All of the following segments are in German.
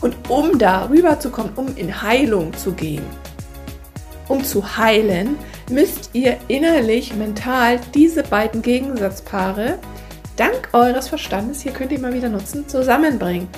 Und um da rüberzukommen, um in Heilung zu gehen, um zu heilen, müsst ihr innerlich, mental diese beiden Gegensatzpaare dank eures Verstandes, hier könnt ihr mal wieder nutzen, zusammenbringen.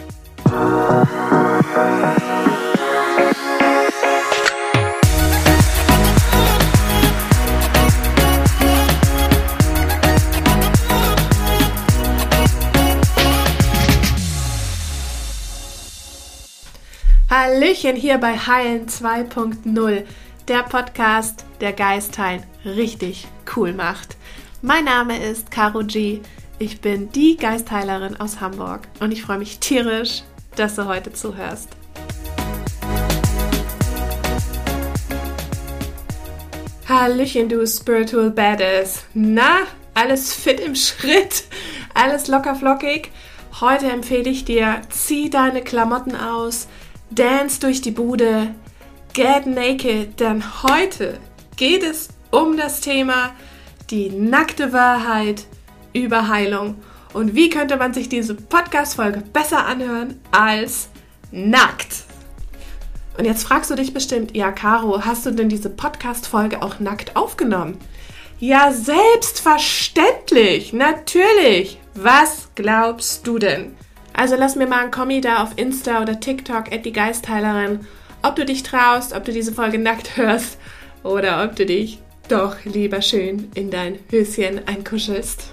Hallöchen hier bei Heilen 2.0, der Podcast, der Geistheilen richtig cool macht. Mein Name ist Caro G. Ich bin die Geistheilerin aus Hamburg und ich freue mich tierisch, dass du heute zuhörst. Hallöchen, du Spiritual Badass. Na, alles fit im Schritt, alles locker flockig. Heute empfehle ich dir, zieh deine Klamotten aus, Dance durch die Bude, Get Naked, denn heute geht es um das Thema die nackte Wahrheit über Heilung. Und wie könnte man sich diese Podcast-Folge besser anhören als nackt? Und jetzt fragst du dich bestimmt, ja, Caro, hast du denn diese Podcast-Folge auch nackt aufgenommen? Ja, selbstverständlich, natürlich. Was glaubst du denn? Also lass mir mal ein Kommi da auf Insta oder TikTok at die Geistheilerin, ob du dich traust, ob du diese Folge nackt hörst oder ob du dich doch lieber schön in dein Höschen einkuschelst.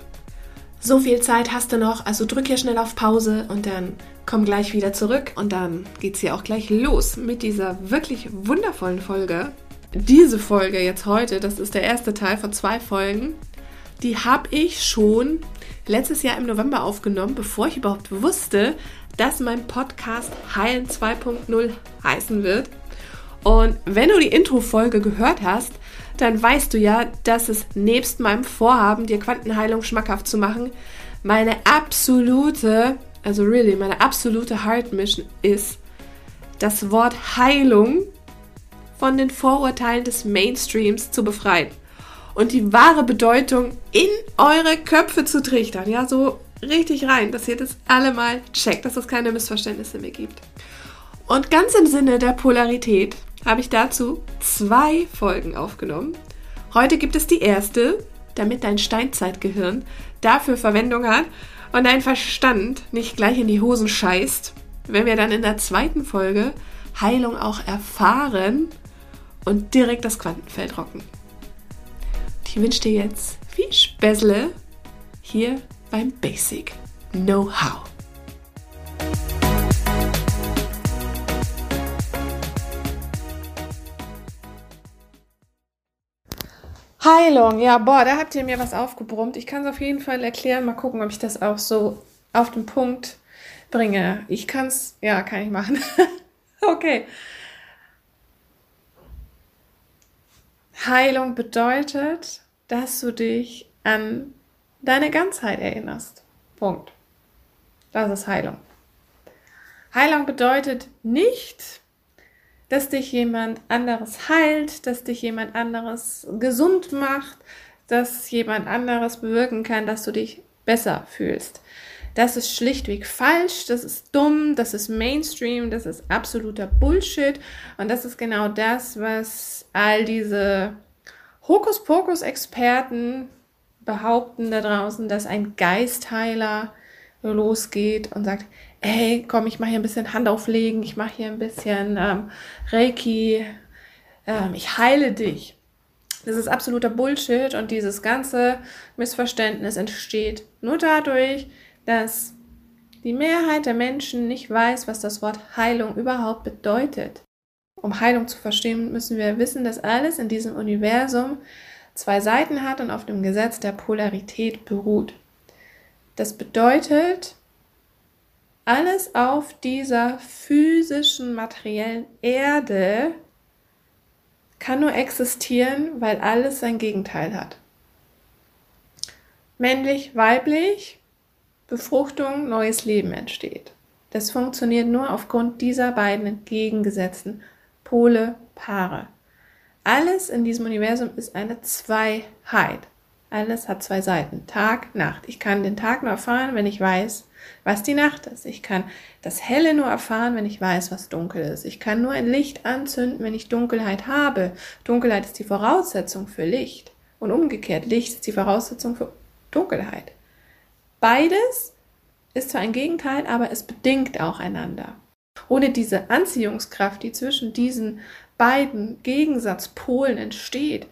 So viel Zeit hast du noch, also drück hier schnell auf Pause und dann komm gleich wieder zurück und dann geht's hier auch gleich los mit dieser wirklich wundervollen Folge. Diese Folge jetzt heute, das ist der erste Teil von zwei Folgen, die habe ich schon letztes Jahr im November aufgenommen, bevor ich überhaupt wusste, dass mein Podcast Heilen 2.0 heißen wird. Und wenn du die Intro-Folge gehört hast, dann weißt du ja, dass es nebst meinem Vorhaben, dir Quantenheilung schmackhaft zu machen, meine absolute, also really, meine absolute Heart Mission ist, das Wort Heilung von den Vorurteilen des Mainstreams zu befreien und die wahre Bedeutung in eure Köpfe zu trichtern. Ja, so richtig rein, dass ihr das alle mal checkt, dass es keine Missverständnisse mehr gibt. Und ganz im Sinne der Polarität habe ich dazu zwei Folgen aufgenommen. Heute gibt es die erste, damit dein Steinzeitgehirn dafür Verwendung hat und dein Verstand nicht gleich in die Hosen scheißt, wenn wir dann in der zweiten Folge Heilung auch erfahren und direkt das Quantenfeld rocken. Ich wünsche dir jetzt viel Späßle hier beim Basic Know-how. Heilung, ja, boah, da habt ihr mir was aufgebrummt. Ich kann es auf jeden Fall erklären. Mal gucken, ob ich das auch so auf den Punkt bringe. Ich kann es, ja, kann ich machen. okay. Heilung bedeutet, dass du dich an deine Ganzheit erinnerst. Punkt. Das ist Heilung. Heilung bedeutet nicht, dass dich jemand anderes heilt, dass dich jemand anderes gesund macht, dass jemand anderes bewirken kann, dass du dich besser fühlst. Das ist schlichtweg falsch, das ist dumm, das ist Mainstream, das ist absoluter Bullshit und das ist genau das, was all diese Hokuspokus-Experten behaupten da draußen, dass ein Geistheiler losgeht und sagt, hey, komm, ich mache hier ein bisschen Hand auflegen, ich mache hier ein bisschen ähm, Reiki, ähm, ich heile dich. Das ist absoluter Bullshit und dieses ganze Missverständnis entsteht nur dadurch, dass die Mehrheit der Menschen nicht weiß, was das Wort Heilung überhaupt bedeutet. Um Heilung zu verstehen, müssen wir wissen, dass alles in diesem Universum zwei Seiten hat und auf dem Gesetz der Polarität beruht. Das bedeutet, alles auf dieser physischen, materiellen Erde kann nur existieren, weil alles sein Gegenteil hat. Männlich, weiblich, Befruchtung, neues Leben entsteht. Das funktioniert nur aufgrund dieser beiden entgegengesetzten Pole, Paare. Alles in diesem Universum ist eine Zweiheit. Alles hat zwei Seiten. Tag, Nacht. Ich kann den Tag nur erfahren, wenn ich weiß, was die Nacht ist. Ich kann das Helle nur erfahren, wenn ich weiß, was dunkel ist. Ich kann nur ein Licht anzünden, wenn ich Dunkelheit habe. Dunkelheit ist die Voraussetzung für Licht. Und umgekehrt, Licht ist die Voraussetzung für Dunkelheit. Beides ist zwar ein Gegenteil, aber es bedingt auch einander. Ohne diese Anziehungskraft, die zwischen diesen beiden Gegensatzpolen entsteht,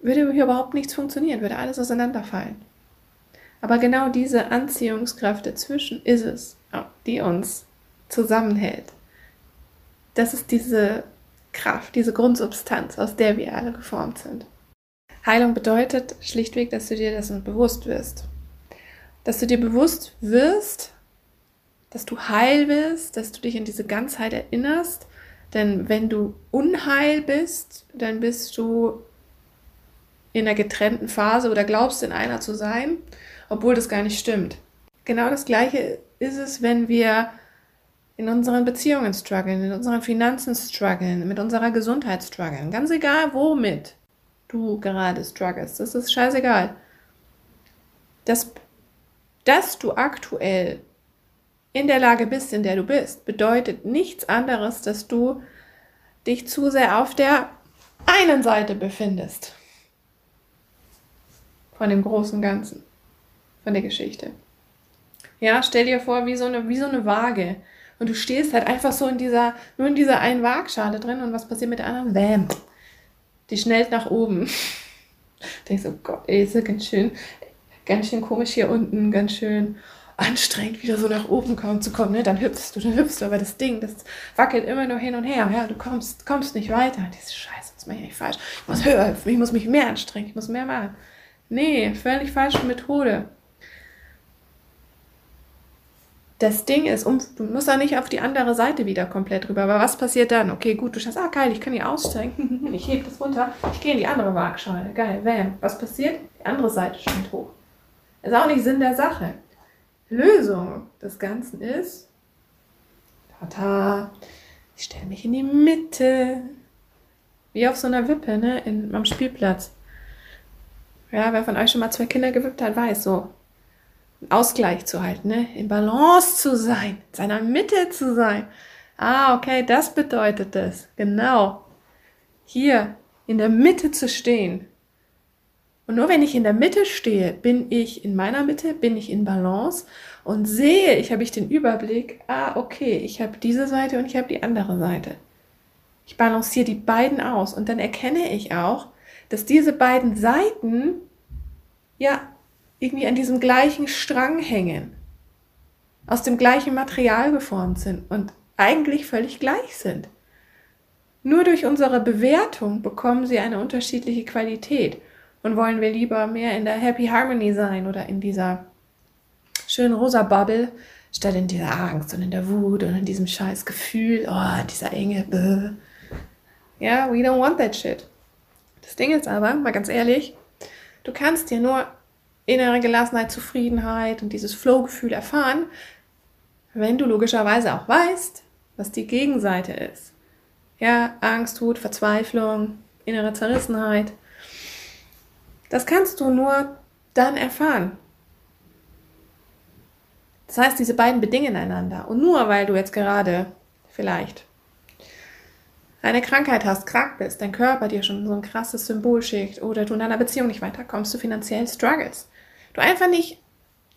würde hier überhaupt nichts funktionieren, würde alles auseinanderfallen. Aber genau diese Anziehungskraft dazwischen ist es, die uns zusammenhält. Das ist diese Kraft, diese Grundsubstanz, aus der wir alle geformt sind. Heilung bedeutet schlichtweg, dass du dir dessen bewusst wirst. Dass du dir bewusst wirst, dass du heil bist, dass du dich an diese Ganzheit erinnerst. Denn wenn du unheil bist, dann bist du in einer getrennten Phase oder glaubst in einer zu sein, obwohl das gar nicht stimmt. Genau das Gleiche ist es, wenn wir in unseren Beziehungen strugglen, in unseren Finanzen strugglen, mit unserer Gesundheit strugglen. Ganz egal, womit du gerade struggles. Das ist scheißegal. Das, dass du aktuell in der Lage bist, in der du bist, bedeutet nichts anderes, dass du dich zu sehr auf der einen Seite befindest von dem großen Ganzen, von der Geschichte. Ja, stell dir vor, wie so eine, wie so eine Waage. Und du stehst halt einfach so in dieser, nur in dieser einen Waagschale drin und was passiert mit der anderen? Bäm. Die schnellt nach oben. Denkst du, oh Gott, ey, ist ja ganz schön, ganz schön komisch hier unten, ganz schön anstrengend, wieder so nach oben kommen zu kommen. Ne? Dann hüpfst du, dann hüpfst du, aber das Ding, das wackelt immer nur hin und her. Ja, du kommst, kommst nicht weiter. Diese Scheiße, das mache ich eigentlich falsch. Ich muss höher hüpfen, ich muss mich mehr anstrengen, ich muss mehr machen. Nee, völlig falsche Methode. Das Ding ist, um, du musst da nicht auf die andere Seite wieder komplett rüber. Aber was passiert dann? Okay, gut, du schaust, ah geil, ich kann hier aussteigen. ich hebe das runter, ich gehe in die andere Waagschale. Geil, bam. Was passiert? Die andere Seite schwimmt hoch. Ist auch nicht Sinn der Sache. Lösung des Ganzen ist, tata, ich stelle mich in die Mitte. Wie auf so einer Wippe, ne, in, am Spielplatz. Ja, wer von euch schon mal zwei Kinder gewippt hat, weiß so. Ausgleich zu halten, ne? in Balance zu sein, in seiner Mitte zu sein. Ah, okay, das bedeutet es. Genau. Hier in der Mitte zu stehen. Und nur wenn ich in der Mitte stehe, bin ich in meiner Mitte, bin ich in Balance und sehe, ich habe ich den Überblick, ah, okay, ich habe diese Seite und ich habe die andere Seite. Ich balanciere die beiden aus und dann erkenne ich auch, dass diese beiden Seiten ja irgendwie an diesem gleichen Strang hängen, aus dem gleichen Material geformt sind und eigentlich völlig gleich sind. Nur durch unsere Bewertung bekommen sie eine unterschiedliche Qualität. Und wollen wir lieber mehr in der Happy Harmony sein oder in dieser schönen rosa Bubble, statt in dieser Angst und in der Wut und in diesem scheiß Gefühl, oh, dieser enge, ja, we don't want that shit. Das Ding ist aber, mal ganz ehrlich, du kannst dir nur innere Gelassenheit, Zufriedenheit und dieses Flow-Gefühl erfahren, wenn du logischerweise auch weißt, was die Gegenseite ist. Ja, Angst, Wut, Verzweiflung, innere Zerrissenheit. Das kannst du nur dann erfahren. Das heißt, diese beiden bedingen einander. Und nur weil du jetzt gerade vielleicht eine Krankheit hast, krank bist, dein Körper dir schon so ein krasses Symbol schickt oder du in einer Beziehung nicht weiterkommst, du finanziell struggles, du einfach nicht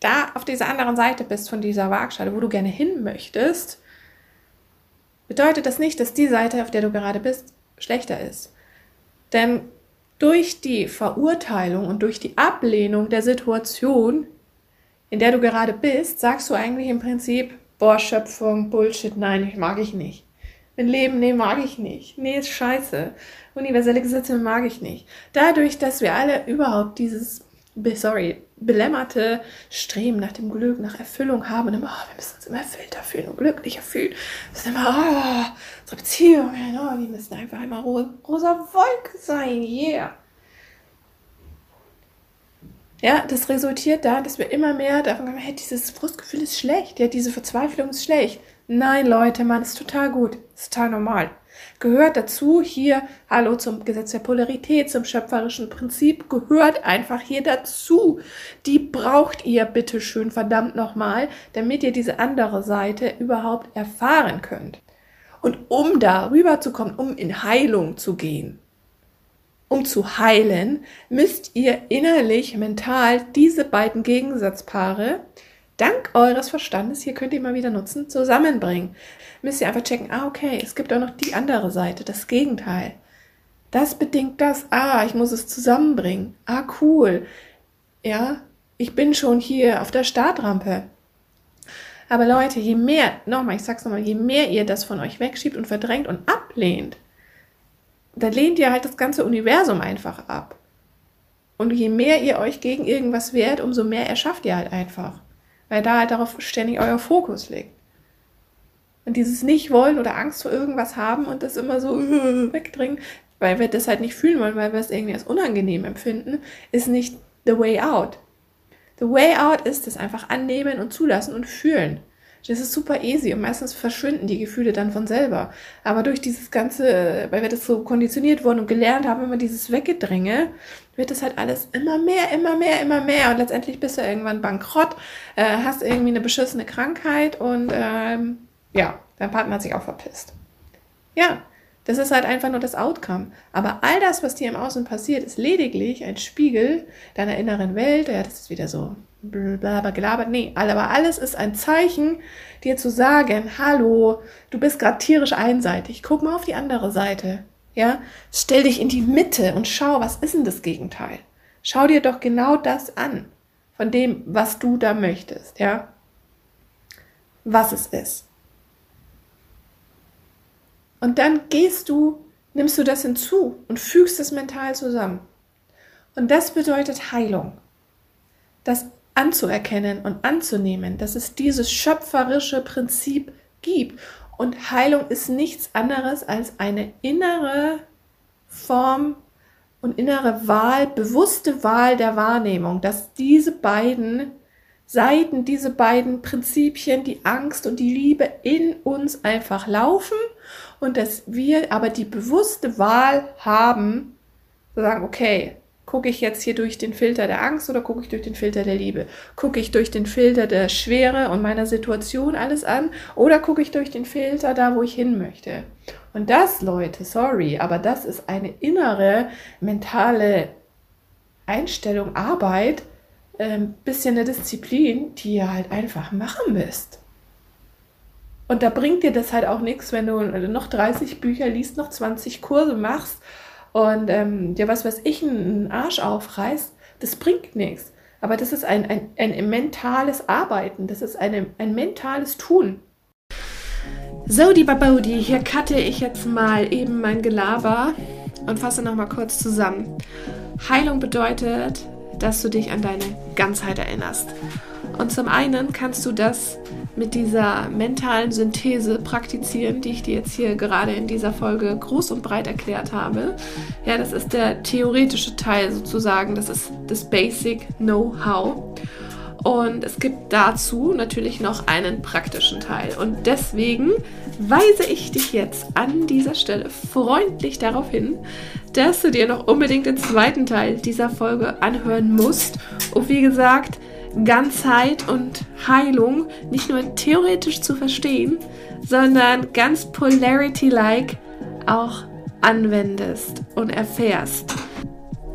da auf dieser anderen Seite bist von dieser Waagschale, wo du gerne hin möchtest, bedeutet das nicht, dass die Seite, auf der du gerade bist, schlechter ist. Denn durch die Verurteilung und durch die Ablehnung der Situation, in der du gerade bist, sagst du eigentlich im Prinzip, boah, Schöpfung, Bullshit, nein, ich mag ich nicht. Ein Leben, nee, mag ich nicht. Nee, ist scheiße. Universelle Gesetze mag ich nicht. Dadurch, dass wir alle überhaupt dieses, sorry, belämmerte Streben nach dem Glück, nach Erfüllung haben und immer, oh, wir müssen uns immer erfüllter fühlen und glücklicher fühlen. Wir müssen immer, oh, unsere Beziehungen, oh, die müssen einfach immer rosa, rosa Wolke sein, yeah. Ja, das resultiert da, dass wir immer mehr davon haben, hey, dieses Frustgefühl ist schlecht, ja, diese Verzweiflung ist schlecht. Nein, Leute, man, ist total gut, ist total normal. Gehört dazu hier, hallo zum Gesetz der Polarität, zum schöpferischen Prinzip, gehört einfach hier dazu. Die braucht ihr bitte schön verdammt nochmal, damit ihr diese andere Seite überhaupt erfahren könnt. Und um da rüberzukommen, um in Heilung zu gehen, um zu heilen, müsst ihr innerlich, mental diese beiden Gegensatzpaare dank eures Verstandes, hier könnt ihr mal wieder nutzen, zusammenbringen. Müsst ihr einfach checken, ah, okay, es gibt auch noch die andere Seite, das Gegenteil. Das bedingt das, ah, ich muss es zusammenbringen. Ah, cool. Ja, ich bin schon hier auf der Startrampe. Aber Leute, je mehr, nochmal, ich sag's nochmal, je mehr ihr das von euch wegschiebt und verdrängt und ablehnt, dann lehnt ihr halt das ganze Universum einfach ab. Und je mehr ihr euch gegen irgendwas wehrt, umso mehr erschafft ihr halt einfach. Weil da halt darauf ständig euer Fokus liegt. Und dieses Nicht-Wollen oder Angst vor irgendwas haben und das immer so wegdringen, weil wir das halt nicht fühlen wollen, weil wir es irgendwie als unangenehm empfinden, ist nicht the way out. The way out ist es einfach annehmen und zulassen und fühlen. Das ist super easy und meistens verschwinden die Gefühle dann von selber. Aber durch dieses Ganze, weil wir das so konditioniert wurden und gelernt haben, immer dieses Weggedränge, wird das halt alles immer mehr, immer mehr, immer mehr. Und letztendlich bist du irgendwann bankrott, äh, hast irgendwie eine beschissene Krankheit und ähm, ja, dein Partner hat sich auch verpisst. Ja, das ist halt einfach nur das Outcome. Aber all das, was dir im Außen passiert, ist lediglich ein Spiegel deiner inneren Welt. Ja, das ist wieder so blablabla gelabert. Nee, aber alles ist ein Zeichen, dir zu sagen, hallo, du bist gerade tierisch einseitig. Guck mal auf die andere Seite. Ja, stell dich in die Mitte und schau, was ist denn das Gegenteil? Schau dir doch genau das an, von dem, was du da möchtest, ja? Was es ist. Und dann gehst du, nimmst du das hinzu und fügst es mental zusammen. Und das bedeutet Heilung. Das anzuerkennen und anzunehmen, dass es dieses schöpferische Prinzip gibt. Und Heilung ist nichts anderes als eine innere Form und innere Wahl, bewusste Wahl der Wahrnehmung, dass diese beiden Seiten, diese beiden Prinzipien, die Angst und die Liebe in uns einfach laufen und dass wir aber die bewusste Wahl haben, zu sagen, okay, gucke ich jetzt hier durch den Filter der Angst oder gucke ich durch den Filter der Liebe? Gucke ich durch den Filter der Schwere und meiner Situation alles an oder gucke ich durch den Filter da, wo ich hin möchte? Und das, Leute, sorry, aber das ist eine innere mentale Einstellung, Arbeit, ähm, bisschen eine Disziplin, die ihr halt einfach machen müsst. Und da bringt dir das halt auch nichts, wenn du noch 30 Bücher liest, noch 20 Kurse machst und ähm, dir was weiß ich, einen Arsch aufreißt. Das bringt nichts. Aber das ist ein, ein, ein mentales Arbeiten, das ist eine, ein mentales Tun. So, die Babodi, hier cutte ich jetzt mal eben mein Gelaber und fasse nochmal kurz zusammen. Heilung bedeutet, dass du dich an deine Ganzheit erinnerst. Und zum einen kannst du das mit dieser mentalen Synthese praktizieren, die ich dir jetzt hier gerade in dieser Folge groß und breit erklärt habe. Ja, das ist der theoretische Teil sozusagen, das ist das Basic Know-how. Und es gibt dazu natürlich noch einen praktischen Teil. Und deswegen weise ich dich jetzt an dieser Stelle freundlich darauf hin, dass du dir noch unbedingt den zweiten Teil dieser Folge anhören musst. Und wie gesagt, Ganzheit und Heilung nicht nur theoretisch zu verstehen, sondern ganz Polarity-like auch anwendest und erfährst.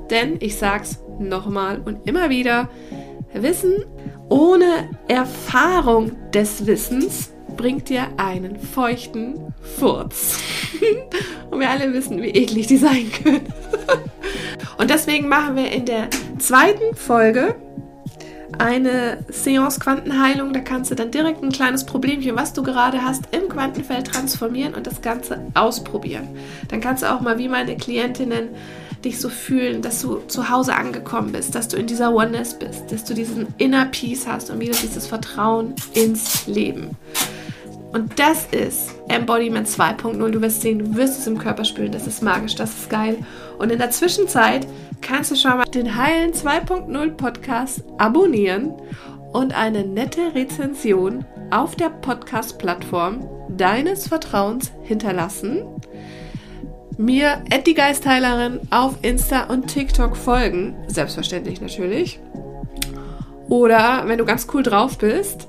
Denn ich sag's nochmal und immer wieder, Wissen ohne Erfahrung des Wissens bringt dir einen feuchten Furz. und wir alle wissen, wie eklig die sein können. und deswegen machen wir in der zweiten Folge eine Seance Quantenheilung. Da kannst du dann direkt ein kleines Problemchen, was du gerade hast, im Quantenfeld transformieren und das Ganze ausprobieren. Dann kannst du auch mal wie meine Klientinnen dich so fühlen, dass du zu Hause angekommen bist, dass du in dieser Oneness bist, dass du diesen Inner Peace hast und wieder dieses Vertrauen ins Leben. Und das ist Embodiment 2.0. Du wirst sehen, du wirst es im Körper spüren. Das ist magisch, das ist geil. Und in der Zwischenzeit kannst du schon mal den Heilen 2.0 Podcast abonnieren und eine nette Rezension auf der Podcast-Plattform deines Vertrauens hinterlassen, mir die Geistheilerin auf Insta und TikTok folgen, selbstverständlich natürlich. Oder wenn du ganz cool drauf bist,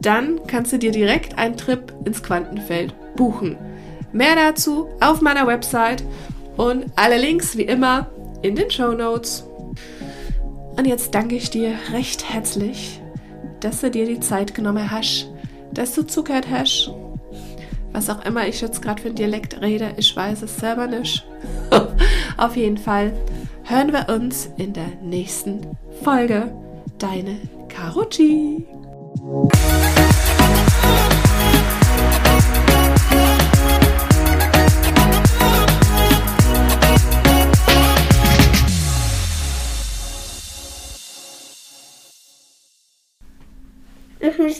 dann kannst du dir direkt einen Trip ins Quantenfeld buchen. Mehr dazu auf meiner Website und alle Links wie immer in den Show Notes. Und jetzt danke ich dir recht herzlich, dass du dir die Zeit genommen hast, dass du zugehört hast. Was auch immer ich jetzt gerade für ein Dialekt rede, ich weiß es selber nicht. Auf jeden Fall hören wir uns in der nächsten Folge. Deine Karuchi. Mit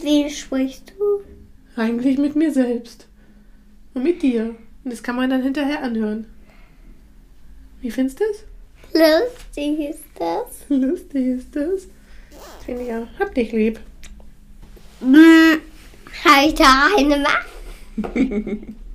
wem sprichst du? Eigentlich mit mir selbst. Und mit dir. Und das kann man dann hinterher anhören. Wie findest du das? Lustig ist das. Lustig ist das. Finde ich auch. Hab dich lieb. Hm, Halt eine Macht.